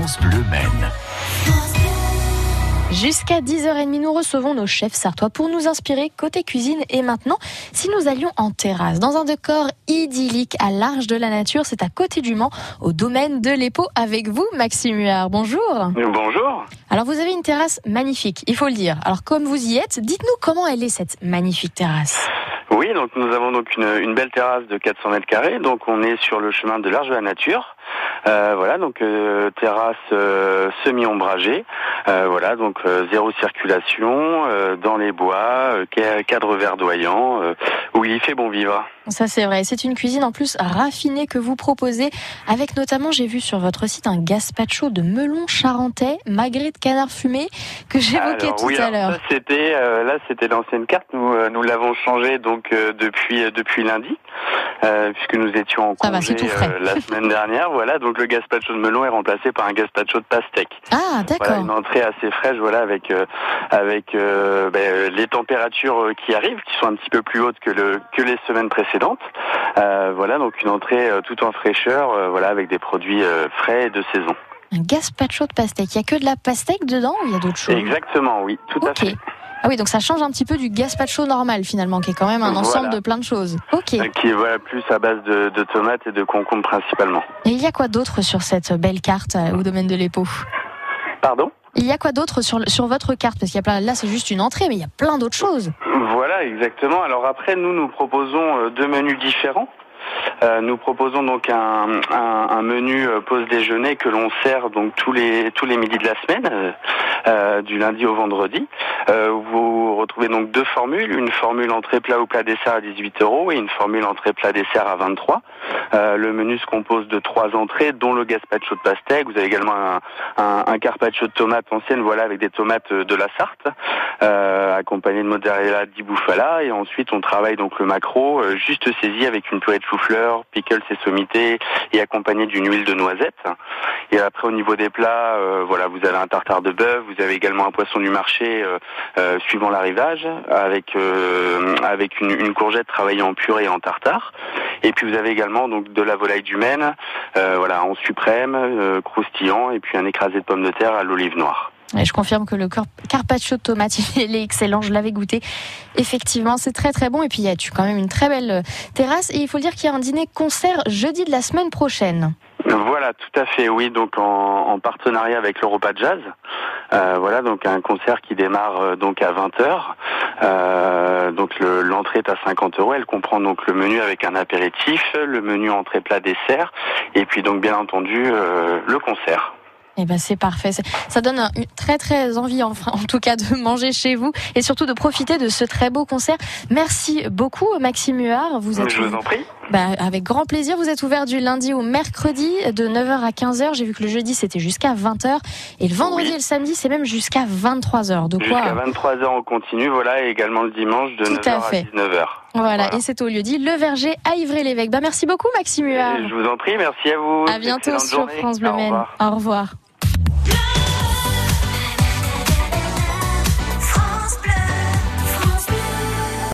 France Bleu Maine. Jusqu'à 10h30, nous recevons nos chefs sartois pour nous inspirer côté cuisine. Et maintenant, si nous allions en terrasse, dans un décor idyllique à l'arche de la nature, c'est à côté du Mans, au domaine de l'Épau, avec vous, Maxime Huard. Bonjour. Bonjour. Alors, vous avez une terrasse magnifique, il faut le dire. Alors, comme vous y êtes, dites-nous comment elle est cette magnifique terrasse. Oui, donc nous avons donc une, une, belle terrasse de 400 mètres carrés. Donc on est sur le chemin de l'Arche de la Nature. Euh, voilà, donc euh, terrasse euh, semi-ombragée. Euh, voilà, donc euh, zéro circulation dans les bois, cadre verdoyant, où il fait bon vivre. Ça c'est vrai. C'est une cuisine en plus raffinée que vous proposez, avec notamment, j'ai vu sur votre site un gazpacho de melon charentais, magret de canard fumé, que j'évoquais tout à l'heure. C'était là, c'était l'ancienne carte. Nous nous l'avons changé donc depuis depuis lundi, puisque nous étions en congé la semaine dernière. Voilà, donc le gazpacho de melon est remplacé par un gazpacho de pastèque. Ah, d'accord. Voilà, une entrée assez fraîche, voilà, avec euh, avec euh, ben, les températures euh, qui arrivent, qui sont un petit peu plus hautes que le que les semaines précédentes. Voilà, donc une entrée tout en fraîcheur, voilà, avec des produits frais et de saison. Un gazpacho de pastèque. Il y a que de la pastèque dedans ou il y a d'autres choses? Exactement, oui, tout à fait. Ah oui, donc ça change un petit peu du gazpacho normal finalement, qui est quand même un ensemble de plein de choses. Ok. Qui est voilà, plus à base de, de tomates et de concombres principalement. Et il y a quoi d'autre sur cette belle carte au domaine de l'Épau Pardon? Il y a quoi d'autre sur, sur votre carte? Parce qu'il y a plein, là, c'est juste une entrée, mais il y a plein d'autres choses. Voilà, exactement. Alors après, nous, nous proposons euh, deux menus différents. Euh, nous proposons donc un, un, un menu euh, pause déjeuner que l'on sert donc tous les tous les midis de la semaine, euh, du lundi au vendredi. Euh, vous retrouvez donc deux formules, une formule entrée plat ou plat dessert à 18 euros et une formule entrée plat dessert à 23. Euh, le menu se compose de trois entrées, dont le gazpacho de pastèque. Vous avez également un, un, un carpaccio de tomates anciennes, voilà, avec des tomates de la Sarthe, euh, accompagné de mozzarella di bufala. Et ensuite, on travaille donc le macro, juste saisi avec une purée de chou-fleur, pickles et sommités, et accompagné d'une huile de noisette. Et après, au niveau des plats, voilà, vous avez un tartare de bœuf, vous avez également un poisson du marché euh, suivant l'arrivage, avec euh, avec une, une, courgette travaillée en purée et en tartare. Et puis vous avez également donc de la volaille du Maine, euh, voilà en suprême, croustillant, et puis un écrasé de pommes de terre à l'olive noire. Je confirme que le carpaccio de tomate, il est excellent. Je l'avais goûté. Effectivement, c'est très très bon. Et puis, il y a quand même une très belle terrasse. Et il faut dire qu'il y a un dîner concert jeudi de la semaine prochaine. Voilà, tout à fait, oui. Donc en, en partenariat avec l'Europa Jazz. Euh, voilà, donc un concert qui démarre euh, donc à 20h. Euh, donc l'entrée est à 50 euros. Elle comprend donc le menu avec un apéritif, le menu entrée plat dessert, et puis donc bien entendu euh, le concert. Eh ben c'est parfait. Ça donne une très très envie en, en, tout cas de manger chez vous et surtout de profiter de ce très beau concert. Merci beaucoup Maxime Huard. Vous êtes Je vous en prie. Bah, avec grand plaisir. Vous êtes ouvert du lundi au mercredi de 9h à 15h. J'ai vu que le jeudi c'était jusqu'à 20h et le vendredi et le samedi c'est même jusqu'à 23h. De quoi Jusqu'à 23h on continue. Voilà et également le dimanche de 9h à, à 19h. Voilà, et c'est au lieu dit Le Verger à Ivry-l'Évêque. Bah, merci beaucoup Maxime Huard. Je vous en prie, merci à vous. À bientôt sur France Bleu Au revoir.